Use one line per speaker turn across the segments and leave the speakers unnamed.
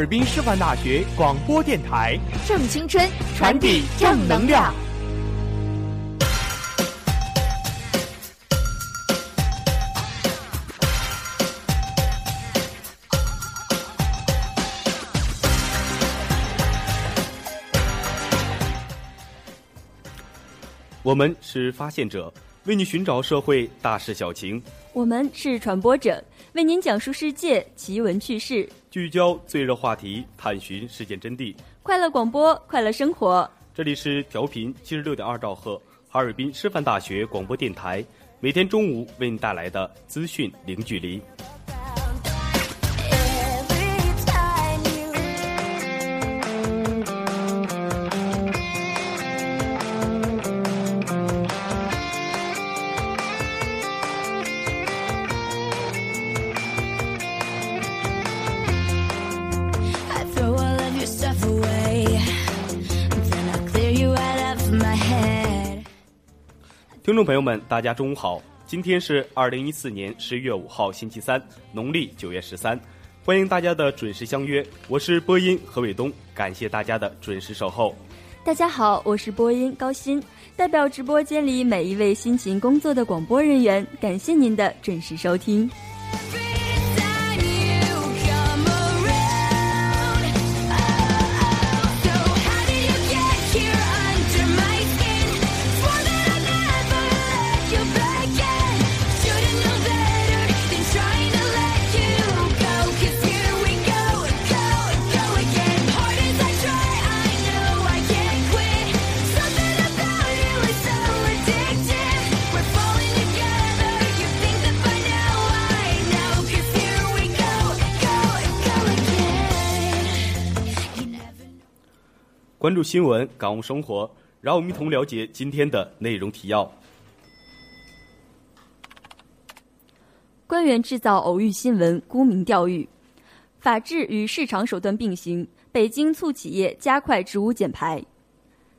尔滨师范大学广播电台，
正青春，
传递正能量。我们是发现者，为你寻找社会大事小情；
我们是传播者，为您讲述世界奇闻趣事，
聚焦最热话题，探寻事件真谛。
快乐广播，快乐生活。
这里是调频七十六点二兆赫，哈尔滨师范大学广播电台，每天中午为你带来的资讯零距离。听众朋友们，大家中午好！今天是二零一四年十一月五号，星期三，农历九月十三，欢迎大家的准时相约。我是播音何伟东，感谢大家的准时守候。
大家好，我是播音高鑫，代表直播间里每一位辛勤工作的广播人员，感谢您的准时收听。
关注新闻，感悟生活，让我们一同了解今天的内容提要。
官员制造偶遇新闻，沽名钓誉，法治与市场手段并行。北京促企业加快职务减排。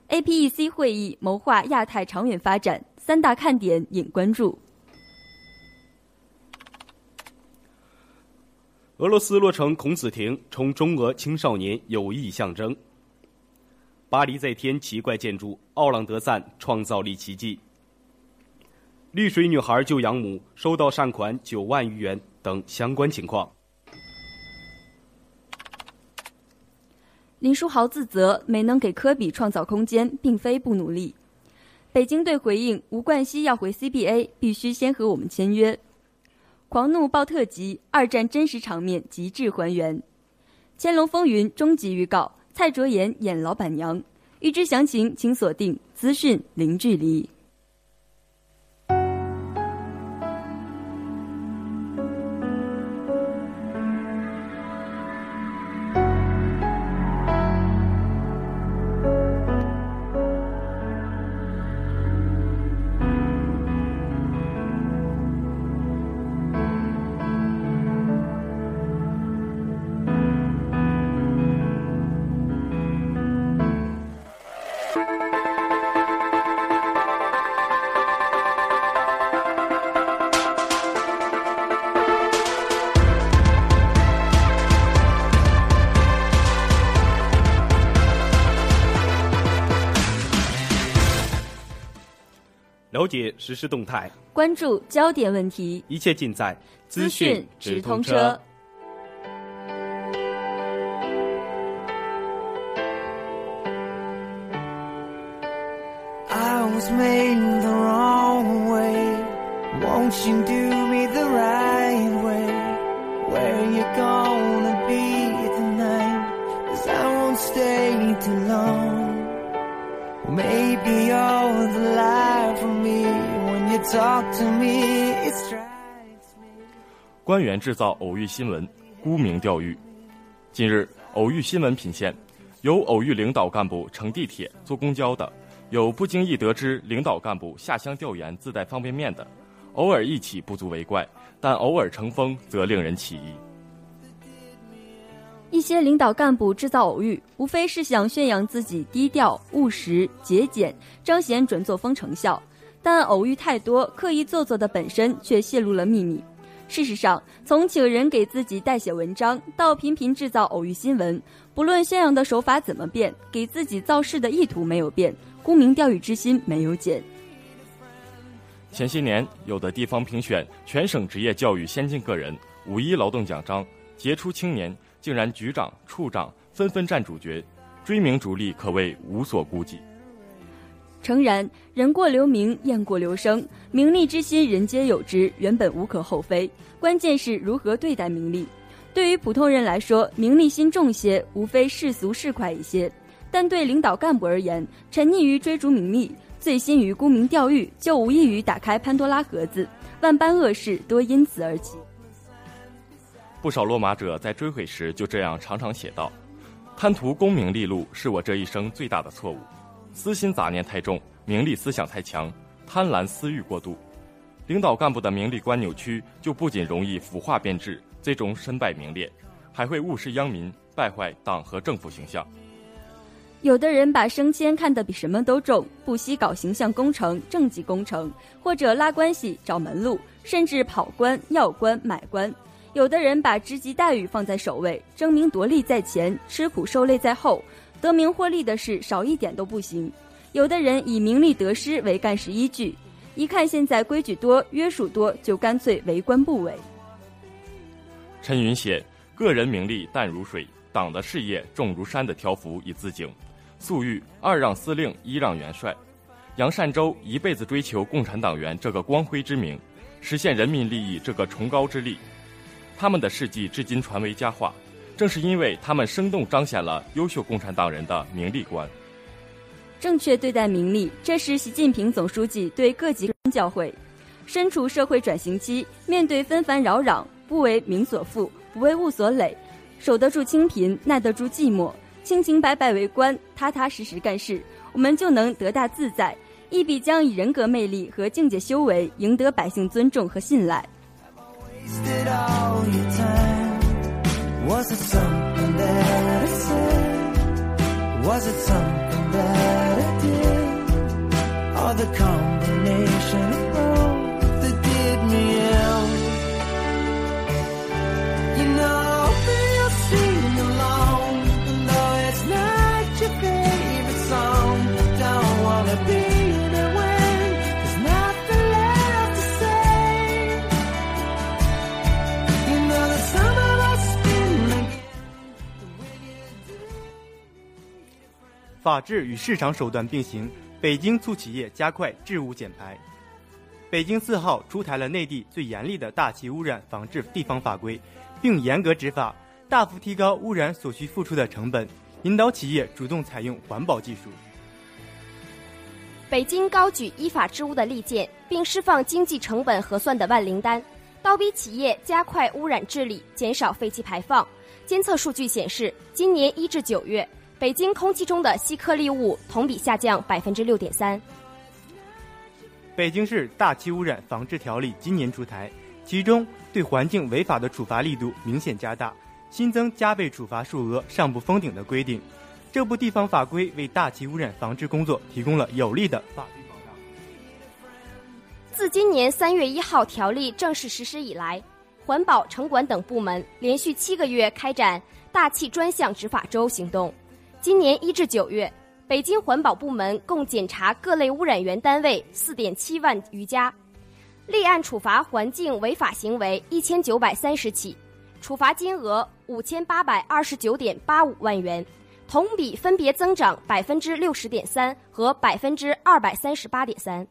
APEC 会议谋划亚太长远发展，三大看点引关注。
俄罗斯落成孔子亭，充中俄青少年友谊象征。巴黎在天奇怪建筑，奥朗德赞创造力奇迹。绿水女孩救养母，收到善款九万余元等相关情况。
林书豪自责没能给科比创造空间，并非不努力。北京队回应吴冠希要回 CBA，必须先和我们签约。狂怒爆特辑，二战真实场面极致还原。《乾隆风云》终极预告，蔡卓妍演老板娘。欲知详情，请锁定资讯零距离。
了解实时动态，
关注焦点问题，
一切尽在
资讯直通车。
I was made the wrong way. Won't you do me the right way? Where you gonna be tonight? Cause I won't stay too long. Maybe you're the life
官员制造偶遇新闻，沽名钓誉。近日，偶遇新闻频现，有偶遇领导干部乘地铁、坐公交的，有不经意得知领导干部下乡调研自带方便面的，偶尔一起不足为怪，但偶尔成风则令人起疑。
一些领导干部制造偶遇，无非是想宣扬自己低调、务实、节俭，彰显准作风成效。但偶遇太多，刻意做作的本身却泄露了秘密。事实上，从请人给自己代写文章，到频频制造偶遇新闻，不论宣扬的手法怎么变，给自己造势的意图没有变，沽名钓誉之心没有减。
前些年，有的地方评选全省职业教育先进个人、五一劳动奖章，杰出青年竟然局长、处长纷纷占主角，追名逐利可谓无所顾忌。
诚然，人过留名，雁过留声，名利之心人皆有之，原本无可厚非。关键是如何对待名利。对于普通人来说，名利心重些，无非世俗市侩一些；但对领导干部而言，沉溺于追逐名利，醉心于沽名钓誉，就无异于打开潘多拉盒子，万般恶事多因此而起。
不少落马者在追悔时就这样常常写道：“贪图功名利禄是我这一生最大的错误，私心杂念太重，名利思想太强，贪婪私欲过度。领导干部的名利观扭曲，就不仅容易腐化变质，最终身败名裂，还会误事殃民，败坏党和政府形象。
有的人把升迁看得比什么都重，不惜搞形象工程、政绩工程，或者拉关系、找门路，甚至跑官、要官、买官。有的人把职级待遇放在首位，争名夺利在前，吃苦受累在后，得名获利的事少一点都不行。有的人以名利得失为干事依据，一看现在规矩多、约束多，就干脆为官不为。
陈云写：“个人名利淡如水，党的事业重如山的条幅以自警。粟裕二让司令，一让元帅。杨善洲一辈子追求共产党员这个光辉之名，实现人民利益这个崇高之力。他们的事迹至今传为佳话，正是因为他们生动彰显了优秀共产党人的名利观。
正确对待名利，这是习近平总书记对各级教诲。身处社会转型期，面对纷繁扰攘，不为名所缚，不为物所累，守得住清贫，耐得住寂寞，清清白白为官，踏踏实实干事，我们就能得大自在，一笔将以人格魅力和境界修为赢得百姓尊重和信赖。
I've Was it something that I said? Was it something that I did? Or the combination
法治与市场手段并行，北京促企业加快治污减排。北京四号出台了内地最严厉的大气污染防治地方法规，并严格执法，大幅提高污染所需付出的成本，引导企业主动采用环保技术。
北京高举依法治污的利剑，并释放经济成本核算的万灵丹，倒逼企业加快污染治理，减少废气排放。监测数据显示，今年一至九月，北京空气中的稀颗粒物同比下降百分之六点三。
北京市大气污染防治条例今年出台，其中对环境违法的处罚力度明显加大，新增加倍处罚数额上不封顶的规定。这部地方法规为大气污染防治工作提供了有力的法律保障。
自今年三月一号条例正式实施以来，环保、城管等部门连续七个月开展大气专项执法周行动。今年一至九月，北京环保部门共检查各类污染源单位四点七万余家，立案处罚环境违法行为一千九百三十起，处罚金额五千八百二十九点八五万元，同比分别增长百分之六十点三和百分之二百三十八点三。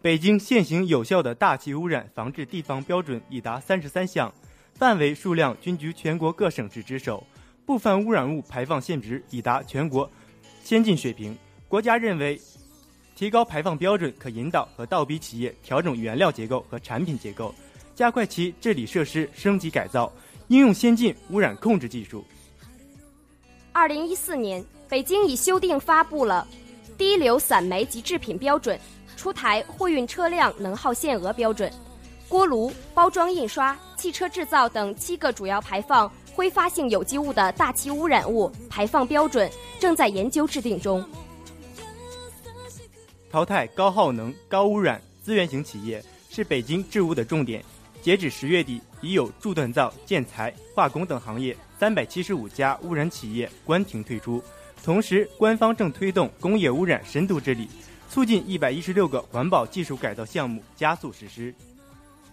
北京现行有效的大气污染防治地方标准已达三十三项，范围数量均居全国各省市之首，部分污染物排放限值已达全国先进水平。国家认为，提高排放标准可引导和倒逼企业调整原料结构和产品结构，加快其治理设施升级改造，应用先进污染控制技术。
二零一四年，北京已修订发布了《低硫散煤及制品标准》，出台货运车辆能耗限额标准，锅炉、包装印刷、汽车制造等七个主要排放挥发性有机物的大气污染物排放标准正在研究制定中。
淘汰高耗能、高污染、资源型企业是北京治污的重点。截止十月底，已有铸锻造、建材、化工等行业三百七十五家污染企业关停退出。同时，官方正推动工业污染深度治理，促进一百一十六个环保技术改造项目加速实施。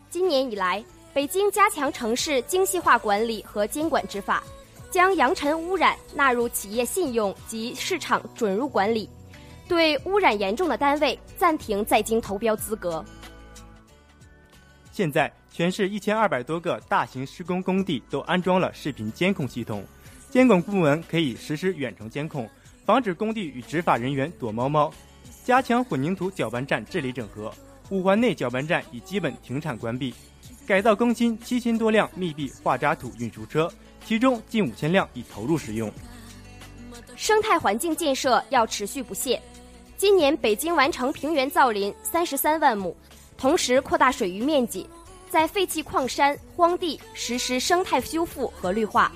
今年以来，北京加强城市精细化管理和监管执法，将扬尘污染纳入企业信用及市场准入管理，对污染严重的单位暂停在京投标资格。
现在，全市一千二百多个大型施工工地都安装了视频监控系统，监管部门可以实施远程监控，防止工地与执法人员躲猫猫。加强混凝土搅拌站治理整合，五环内搅拌站已基本停产关闭，改造更新七千多辆密闭化渣土运输车，其中近五千辆已投入使用。
生态环境建设要持续不懈。今年北京完成平原造林三十三万亩，同时扩大水域面积，在废弃矿山、荒地实施生态修复和绿化。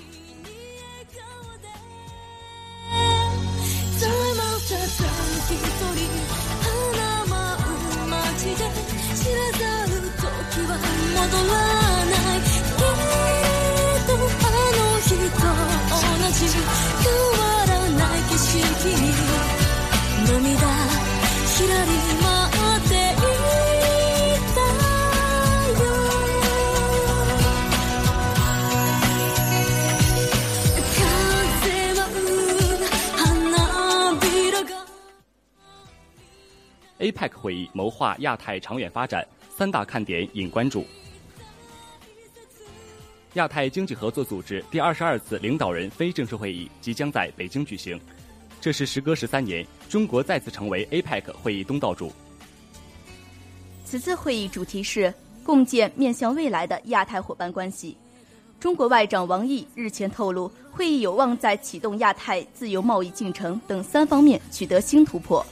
APEC 会议谋划亚太长远发展，三大看点引关注。亚太经济合作组织第二十二次领导人非正式会议即将在北京举行，这是时隔十三年，中国再次成为 APEC 会议东道主。
此次会议主题是共建面向未来的亚太伙伴关系。中国外长王毅日前透露，会议有望在启动亚太自由贸易进程等三方面取得新突破。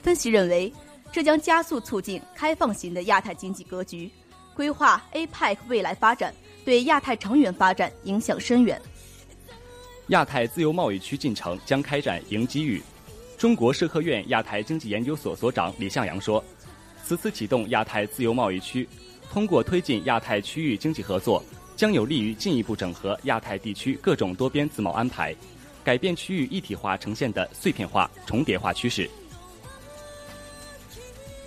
分析认为，这将加速促进开放型的亚太经济格局，规划 APEC 未来发展，对亚太长远发展影响深远。
亚太自由贸易区进程将开展迎机遇。中国社科院亚太经济研究所所长李向阳说：“此次启动亚太自由贸易区，通过推进亚太区域经济合作，将有利于进一步整合亚太地区各种多边自贸安排，改变区域一体化呈现的碎片化、重叠化趋势。”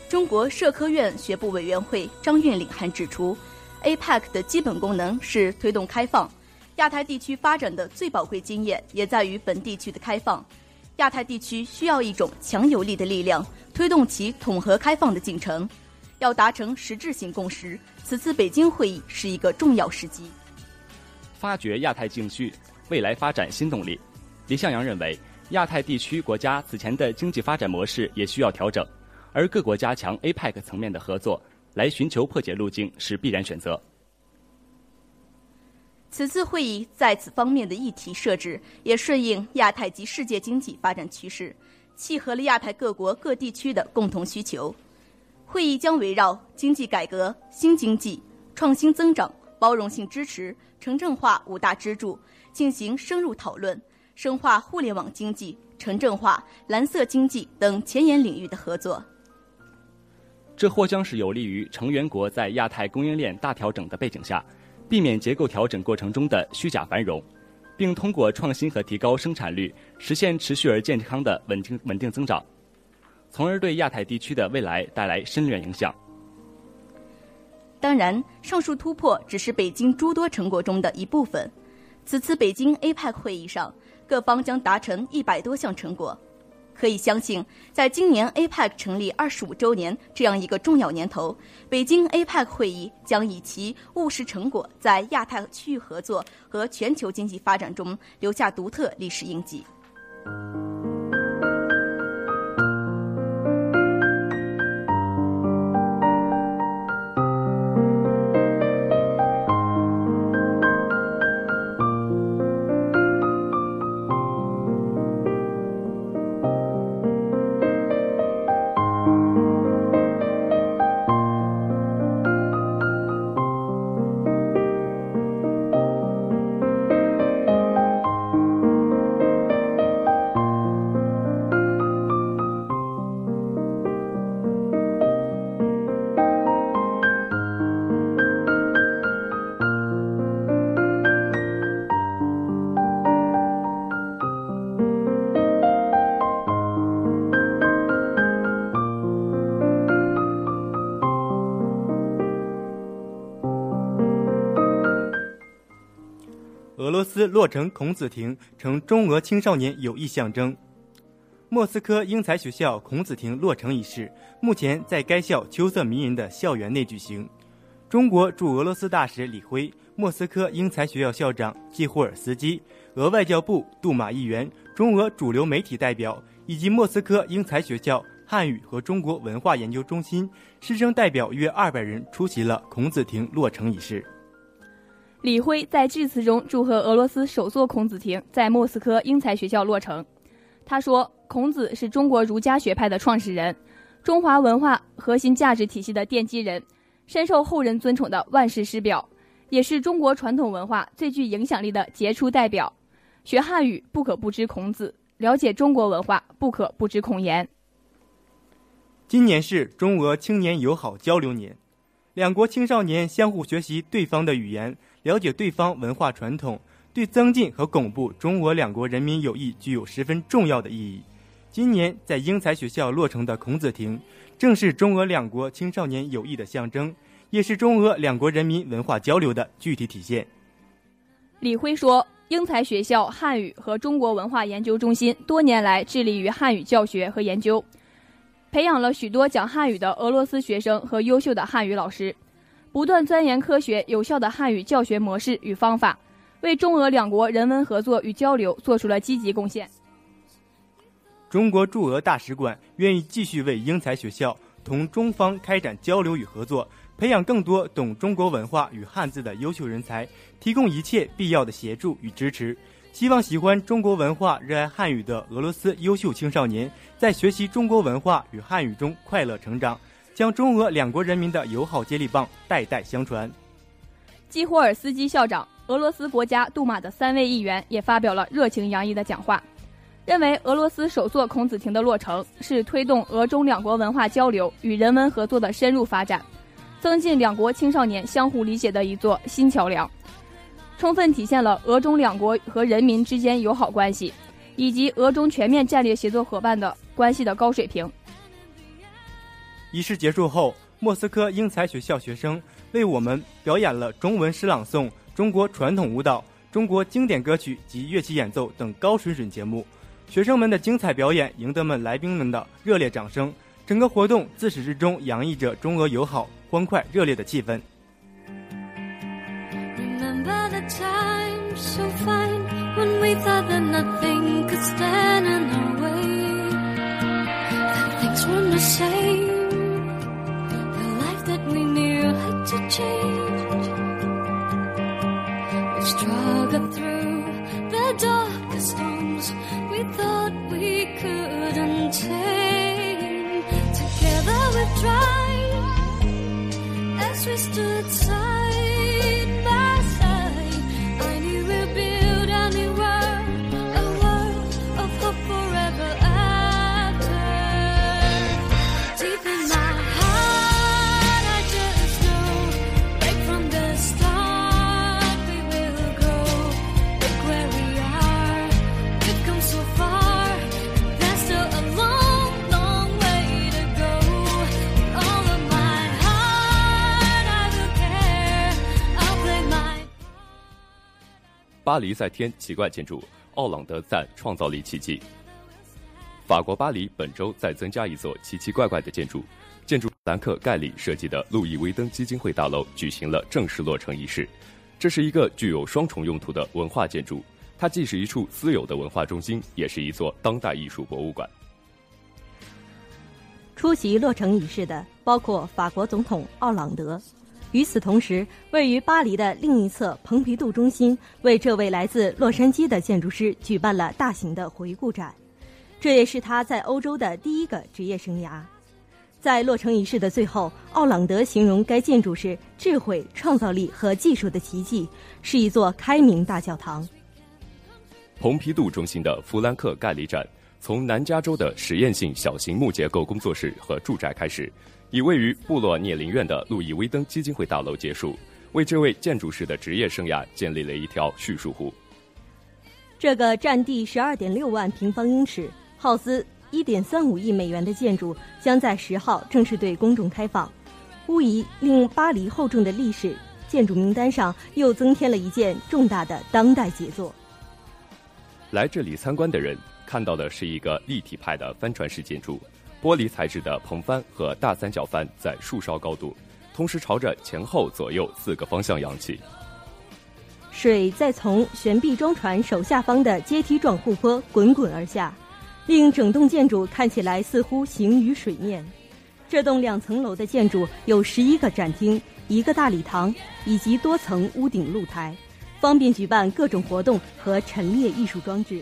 中国社科院学部委员会张运领还指出，APEC 的基本功能是推动开放，亚太地区发展的最宝贵经验也在于本地区的开放。亚太地区需要一种强有力的力量，推动其统合开放的进程。要达成实质性共识，此次北京会议是一个重要时机。
发掘亚太经济未来发展新动力。李向阳认为，亚太地区国家此前的经济发展模式也需要调整，而各国加强 APEC 层面的合作，来寻求破解路径是必然选择。
此次会议在此方面的议题设置，也顺应亚太及世界经济发展趋势，契合了亚太各国各地区的共同需求。会议将围绕经济改革、新经济、创新增长、包容性支持、城镇化五大支柱进行深入讨论，深化互联网经济、城镇化、蓝色经济等前沿领域的合作。
这或将是有利于成员国在亚太供应链大调整的背景下，避免结构调整过程中的虚假繁荣，
并通过创新和提高生产率，实现持续而健康的稳定稳定增长，从而对亚太地区的未来带来深远影响。
当然，上述突破只是北京诸多成果中的一部分。此次北京 APEC 会议上，各方将达成一百多项成果。可以相信，在今年 APEC 成立二十五周年这样一个重要年头，北京 APEC 会议将以其务实成果，在亚太区域合作和全球经济发展中留下独特历史印记。
落成孔子亭，成中俄青少年友谊象征。莫斯科英才学校孔子亭落成仪式，目前在该校秋色迷人的校园内举行。中国驻俄罗斯大使李辉、莫斯科英才学校校长季霍尔斯基、俄外交部杜马议员、中俄主流媒体代表以及莫斯科英才学校汉语和中国文化研究中心师生代表约二百人出席了孔子亭落成仪式。
李辉在致辞中祝贺俄罗斯首座孔子亭在莫斯科英才学校落成。他说：“孔子是中国儒家学派的创始人，中华文化核心价值体系的奠基人，深受后人尊崇的万世师表，也是中国传统文化最具影响力的杰出代表。学汉语不可不知孔子，了解中国文化不可不知孔颜。”
今年是中俄青年友好交流年，两国青少年相互学习对方的语言，了解对方文化传统，对增进和巩固中俄两国人民友谊具有十分重要的意义。今年在英才学校落成的孔子亭，正是中俄两国青少年友谊的象征，也是中俄两国人民文化交流的具体体现。
李辉说：“英才学校汉语和中国文化研究中心多年来致力于汉语教学和研究。”培养了许多讲汉语的俄罗斯学生和优秀的汉语老师，不断钻研科学有效的汉语教学模式与方法，为中俄两国人文合作与交流做出了积极贡献。
中国驻俄大使馆愿意继续为英才学校同中方开展交流与合作，培养更多懂中国文化与汉字的优秀人才，提供一切必要的协助与支持。希望喜欢中国文化、热爱汉语的俄罗斯优秀青少年，在学习中国文化与汉语中快乐成长，将中俄两国人民的友好接力棒代代相传。
基霍尔斯基校长、俄罗斯国家杜马的三位议员也发表了热情洋溢的讲话，认为俄罗斯首座孔子亭的落成是推动俄中两国文化交流与人文合作的深入发展，增进两国青少年相互理解的一座新桥梁。充分体现了俄中两国和人民之间友好关系，以及俄中全面战略协作伙伴的关系的高水平。
仪式结束后，莫斯科英才学校学生为我们表演了中文诗朗诵、中国传统舞蹈、中国经典歌曲及乐器演奏等高水准节目。学生们的精彩表演赢得们来宾们的热烈掌声，整个活动自始至终洋溢着中俄友好、欢快、热烈的气氛。
Remember
巴黎在天奇怪建筑奥朗德赞创造力奇迹。法国巴黎本周再增加一座奇奇怪怪的建筑，建筑兰克盖里设计的路易威登基金会大楼举行了正式落成仪式。这是一个具有双重用途的文化建筑，它既是一处私有的文化中心，也是一座当代艺术博物馆。
出席落成仪式的包括法国总统奥朗德。与此同时，位于巴黎的另一侧蓬皮杜中心为这位来自洛杉矶的建筑师举办了大型的回顾展，这也是他在欧洲的第一个职业生涯。在落成仪式的最后，奥朗德形容该建筑是智慧、创造力和技术的奇迹，是一座开明大教堂。
蓬皮杜中心的弗兰克盖里展，从南加州的实验性小型木结构工作室和住宅开始，以位于布洛涅林院的路易威登基金会大楼结束，为这位建筑师的职业生涯建立了一条叙述湖。
这个占地十二点六万平方英尺、耗资一点三五亿美元的建筑，将在十号正式对公众开放。无疑令巴黎厚重的历史建筑名单上又增添了一件重大的当代杰作。
来这里参观的人看到的是一个立体派的帆船式建筑，玻璃材质的篷帆和大三角帆在树梢高度，同时朝着前后左右四个方向扬起。
水再从悬臂装船手下方的阶梯状护坡滚滚而下，令整栋建筑看起来似乎行于水面。这栋两层楼的建筑有十一个展厅、一个大礼堂以及多层屋顶露台，方便举办各种活动和陈列艺术装置。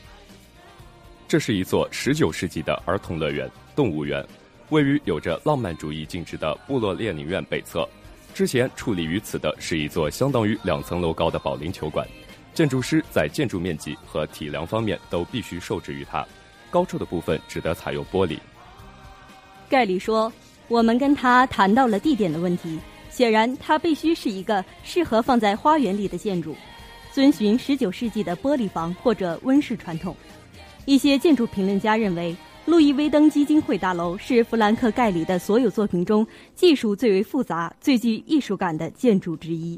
这是一座19世纪的儿童乐园动物园，位于有着浪漫主义静止的布洛列宁院北侧。之前矗立于此的是一座相当于两层楼高的保龄球馆，建筑师在建筑面积和体量方面都必须受制于它，高处的部分只得采用玻璃。
盖里说：“我们跟他谈到了地点的问题，显然它必须是一个适合放在花园里的建筑，遵循十九世纪的玻璃房或者温室传统。”一些建筑评论家认为，路易威登基金会大楼是弗兰克·盖里的所有作品中技术最为复杂、最具艺术感的建筑之一。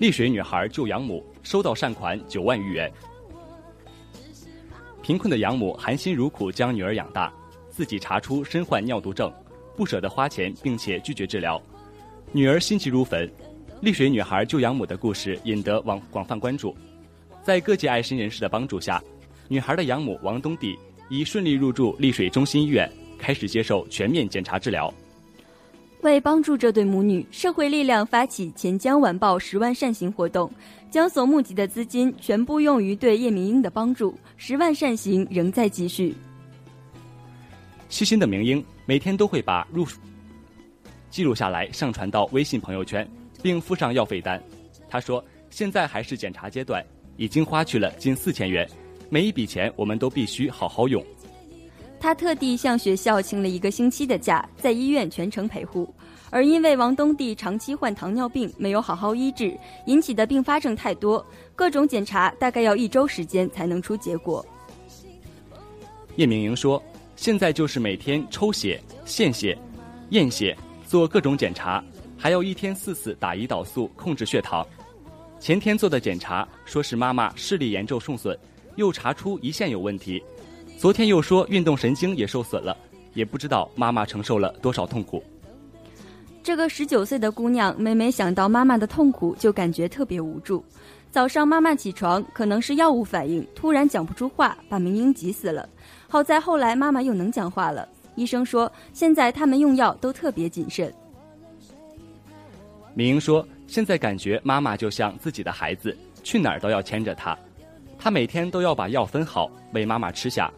丽水女孩救养母，收到善款九万余元。贫困的养母含辛茹苦将女儿养大，自己查出身患尿毒症，不舍得花钱，并且拒绝治疗。女儿心急如焚，丽水女孩救养母的故事引得广广泛关注。在各界爱心人士的帮助下，女孩的养母王东娣已顺利入住丽水中心医院，开始接受全面检查治疗。
为帮助这对母女，社会力量发起“钱江晚报十万善行”活动，将所募集的资金全部用于对叶明英的帮助。十万善行仍在继续。
细心的明英每天都会把入记录下来，上传到微信朋友圈，并附上药费单。他说：“现在还是检查阶段，已经花去了近四千元，每一笔钱我们都必须好好用。”
他特地向学校请了一个星期的假，在医院全程陪护。而因为王东娣长期患糖尿病，没有好好医治，引起的并发症太多，各种检查大概要一周时间才能出结果。
叶明莹说：“现在就是每天抽血、献血、验血，做各种检查，还要一天四次打胰岛素控制血糖。前天做的检查说是妈妈视力严重受损，又查出胰腺有问题。昨天又说运动神经也受损了，也不知道妈妈承受了多少痛苦。
这个十九岁的姑娘，每每想到妈妈的痛苦，就感觉特别无助。早上妈妈起床，可能是药物反应，突然讲不出话，把明英急死了。好在后来妈妈又能讲话了。医生说，现在他们用药都特别谨慎。
明英说：“现在感觉妈妈就像自己的孩子，去哪儿都要牵着她。她每天都要把药分好，喂妈妈吃下。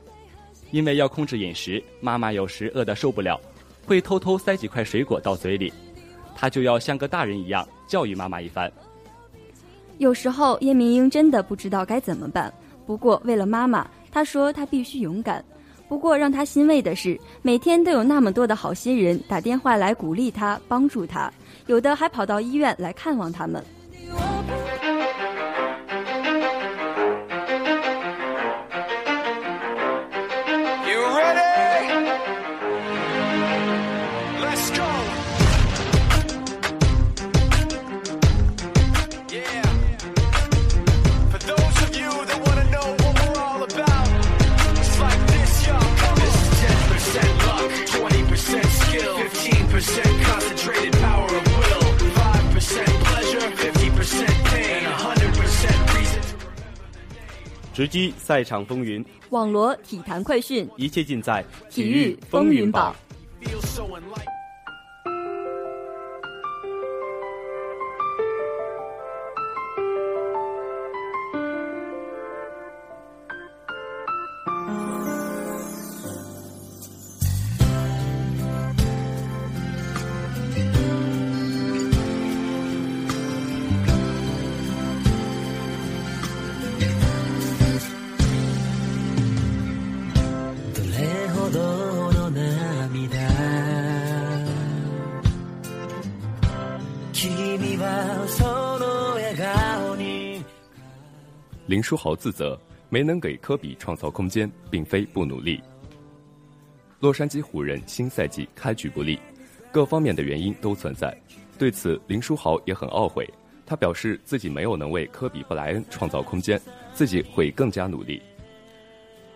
因为要控制饮食，妈妈有时饿得受不了，会偷偷塞几块水果到嘴里，她就要像个大人一样教育妈妈一番。
有时候叶明英真的不知道该怎么办，不过为了妈妈，她说她必须勇敢。不过让她欣慰的是，每天都有那么多的好心人打电话来鼓励她、帮助她，有的还跑到医院来看望他们。
直击赛场风云，
网罗体坛快讯，
一切尽在
体育风云榜。
书豪自责没能给科比创造空间，并非不努力。洛杉矶湖人新赛季开局不利，各方面的原因都存在。对此，林书豪也很懊悔。他表示自己没有能为科比布莱恩创造空间，自己会更加努力。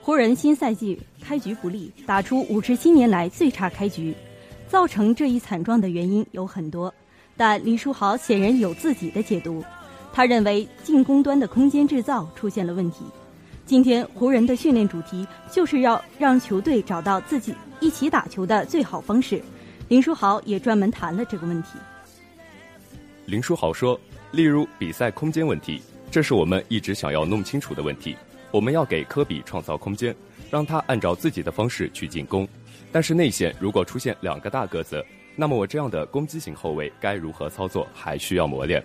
湖人新赛季开局不利，打出五十七年来最差开局，造成这一惨状的原因有很多，但林书豪显然有自己的解读。他认为进攻端的空间制造出现了问题。今天湖人的训练主题就是要让球队找到自己一起打球的最好方式。林书豪也专门谈了这个问题。
林书豪说：“例如比赛空间问题，这是我们一直想要弄清楚的问题。我们要给科比创造空间，让他按照自己的方式去进攻。但是内线如果出现两个大个子，那么我这样的攻击型后卫该如何操作，还需要磨练。”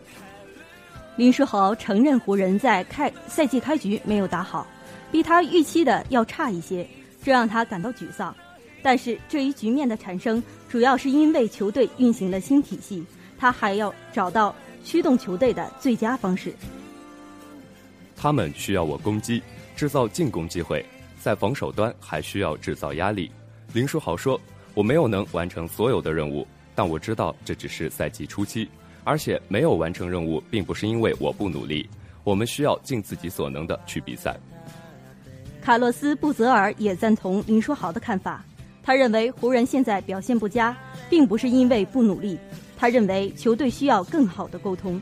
林书豪承认湖人在开赛季开局没有打好，比他预期的要差一些，这让他感到沮丧。但是这一局面的产生，主要是因为球队运行了新体系，他还要找到驱动球队的最佳方式。
他们需要我攻击，制造进攻机会，在防守端还需要制造压力。林书豪说：“我没有能完成所有的任务，但我知道这只是赛季初期，而且没有完成任务并不是因为我不努力。我们需要尽自己所能的去比赛。”
卡洛斯·布泽尔也赞同林书豪的看法，他认为湖人现在表现不佳，并不是因为不努力，他认为球队需要更好的沟通。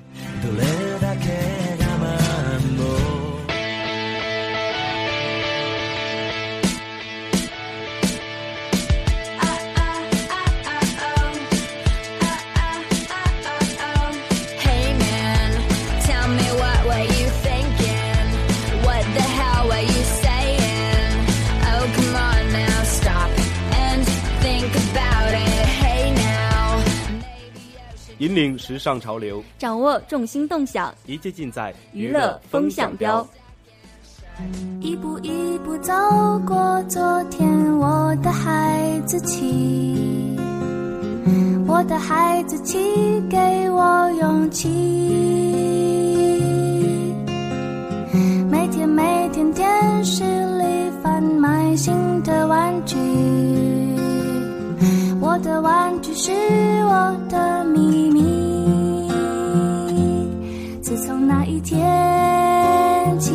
引领时尚潮流，
掌握众星动向，
一切尽在
娱乐风向标。
一步一步走过昨天，我的孩子气，我的孩子气给我勇气。每天每天电视里贩卖新的玩具，我的玩具是我的秘密。自从那一天起。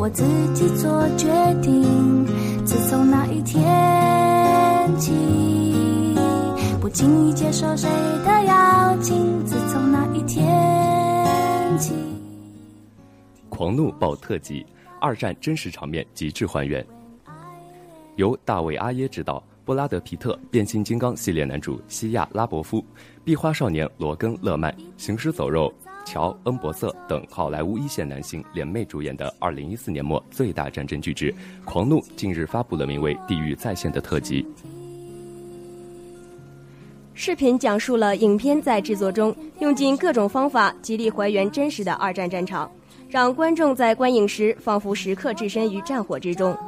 我自己做决定。自从那一天起，不轻易接受谁的邀请。自从那一天起，
狂怒爆特辑，二战真实场面极致还原。由大卫·阿耶执导，布拉德·皮特、变形金刚系列男主西亚·拉伯夫、壁花少年罗根·勒曼、行尸走肉乔·恩伯瑟等好莱坞一线男星联袂主演的2014年末最大战争巨制《狂怒》近日发布了名为《地狱再现》的特辑。
视频讲述了影片在制作中用尽各种方法，极力还原真实的二战战场，让观众在观影时仿佛时刻置身于战火之中。《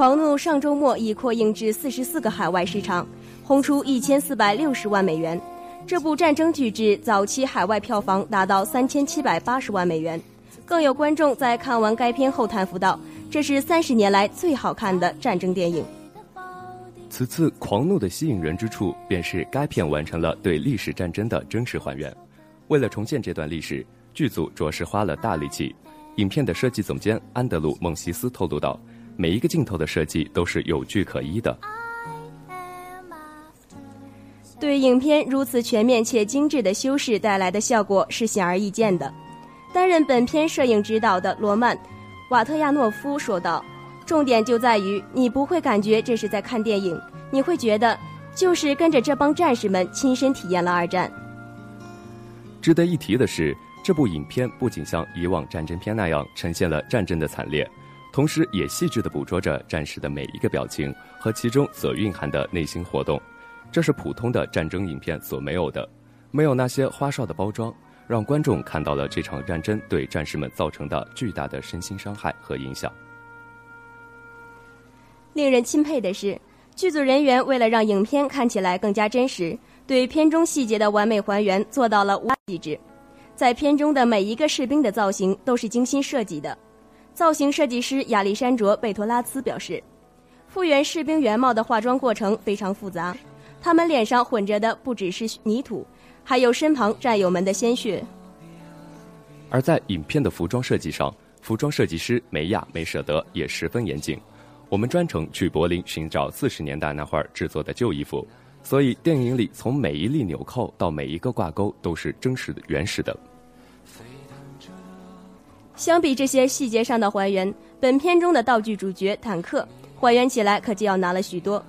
狂怒》上周末已扩映至四十四个海外市场，轰出一千四百六十万美元。这部战争巨制早期海外票房达到三千七百八十万美元，更有观众在看完该片后叹服道：“这是三十年来最好看的战争电影。”
此次《狂怒》的吸引人之处，便是该片完成了对历史战争的真实还原。为了重现这段历史，剧组着实花了大力气。影片的设计总监安德鲁·孟西斯透露道：“每一个镜头的设计都是有据可依的。”
对影片如此全面且精致的修饰带来的效果是显而易见的。担任本片摄影指导的罗曼·瓦特亚诺夫说道。重点就在于你不会感觉这是在看电影，你会觉得就是跟着这帮战士们亲身体验了二战。
值得一提的是，这部影片不仅像以往战争片那样呈现了战争的惨烈，同时也细致地捕捉着战士的每一个表情和其中所蕴含的内心活动，这是普通的战争影片所没有的，没有那些花哨的包装，让观众看到了这场战争对战士们造成的巨大的身心伤害和影响。
令人钦佩的是，剧组人员为了让影片看起来更加真实，对片中细节的完美还原做到了无细致。在片中的每一个士兵的造型都是精心设计的。造型设计师亚历山卓·贝托拉兹表示，复原士兵原貌的化妆过程非常复杂，他们脸上混着的不只是泥土，还有身旁战友们的鲜血。
而在影片的服装设计上，服装设计师梅亚·梅舍德也十分严谨。我们专程去柏林寻找四十年代那会儿制作的旧衣服，所以电影里从每一粒纽扣到每一个挂钩都是真实的、原始的。
相比这些细节上的还原，本片中的道具主角坦克还原起来可就要难了许多。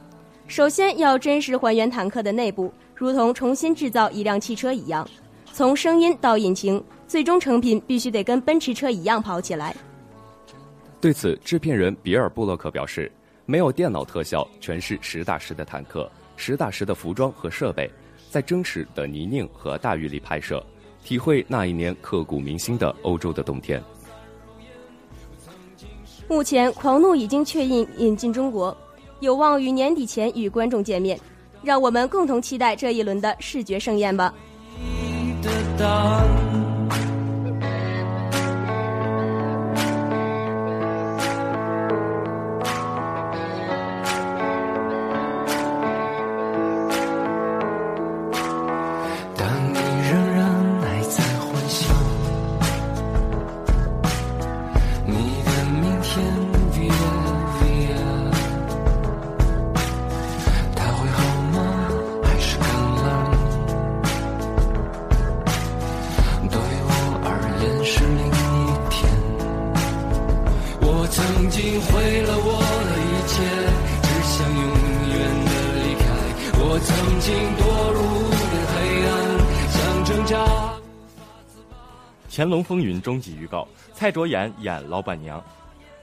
首先要真实还原坦克的内部，如同重新制造一辆汽车一样，从声音到引擎，最终成品必须得跟奔驰车一样跑起来。
对此，制片人比尔·布洛克表示：“没有电脑特效，全是实打实的坦克、实打实的服装和设备，在真实的泥泞和大雨里拍摄，体会那一年刻骨铭心的欧洲的冬天。”
目前，《狂怒》已经确认引进中国，有望于年底前与观众见面。让我们共同期待这一轮的视觉盛宴吧。
乾隆风云》终极预告，蔡卓妍演老板娘。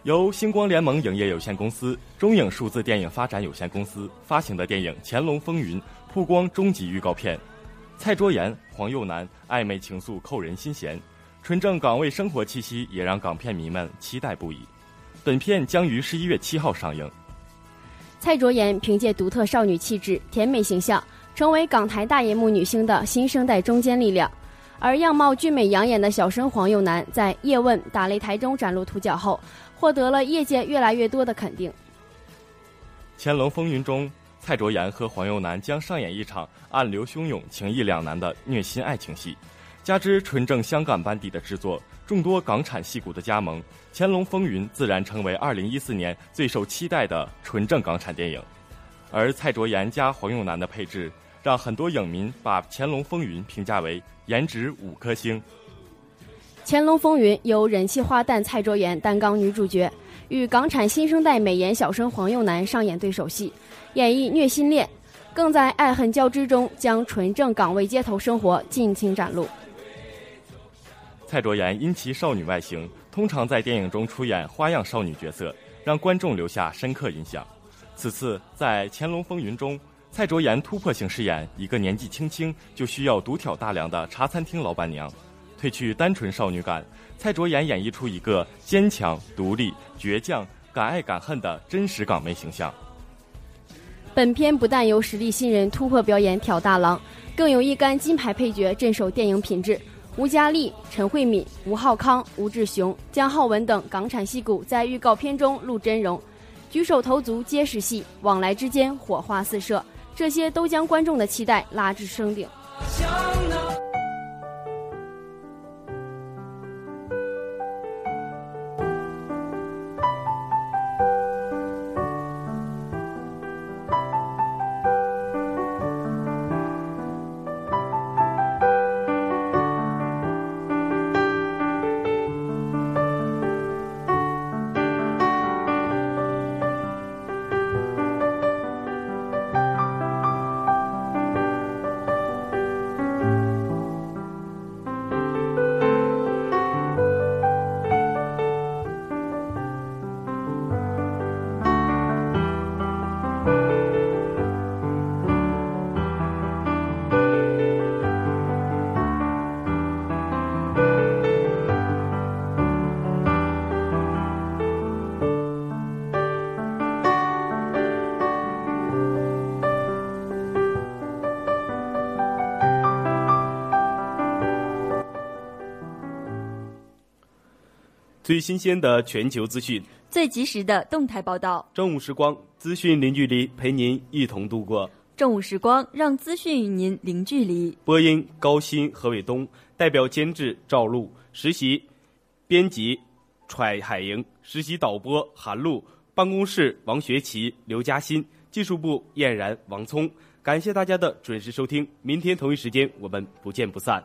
由星光联盟影业有限公司、中影数字电影发展有限公司发行的电影《乾隆风云》曝光终极预告片，蔡卓妍、黄又南暧昧情愫扣人心弦，纯正港味生活气息也让港片迷们期待不已。本片将于十一月七号上映。
蔡卓妍凭借独特少女气质、甜美形象，成为港台大银幕女星的新生代中坚力量。而样貌俊美养眼的小生黄又南，在《叶问》打擂台中崭露头角后，获得了业界越来越多的肯定。
《乾隆风云》中，蔡卓妍和黄又南将上演一场暗流汹涌、情意两难的虐心爱情戏，加之纯正香港班底的制作，众多港产戏骨的加盟，《乾隆风云》自然成为2014年最受期待的纯正港产电影。而蔡卓妍加黄又南的配置，让很多影迷把《乾隆风云》评价为颜值五颗星。
《乾隆风云》由人气花旦蔡卓妍担纲女主角，与港产新生代美颜小生黄又南上演对手戏，演绎虐心恋，更在爱恨交织中将纯正港味街头生活尽情展露。
蔡卓妍因其少女外形，通常在电影中出演花样少女角色，让观众留下深刻印象。此次在《乾隆风云》中，蔡卓妍突破性饰演一个年纪轻轻就需要独挑大梁的茶餐厅老板娘，褪去单纯少女感，蔡卓妍演绎出一个坚强、独立、倔强、敢爱敢恨的真实港妹形象。
本片不但由实力新人突破表演挑大梁，更有一干金牌配角镇守电影品质。吴佳丽、陈慧敏、吴浩康、吴志雄、姜浩文等港产戏骨在预告片中露真容，举手投足皆是戏，往来之间火花四射，这些都将观众的期待拉至升顶。
最新鲜的全球资讯，
最及时的动态报道。
正午时光，资讯零距离，陪您一同度过。
正午时光，让资讯与您零距离。
播音高鑫、何伟东，代表监制赵露，实习编辑揣海莹，实习导播韩露，办公室王学奇、刘嘉欣，技术部燕然、王聪。感谢大家的准时收听，明天同一时间我们不见不散。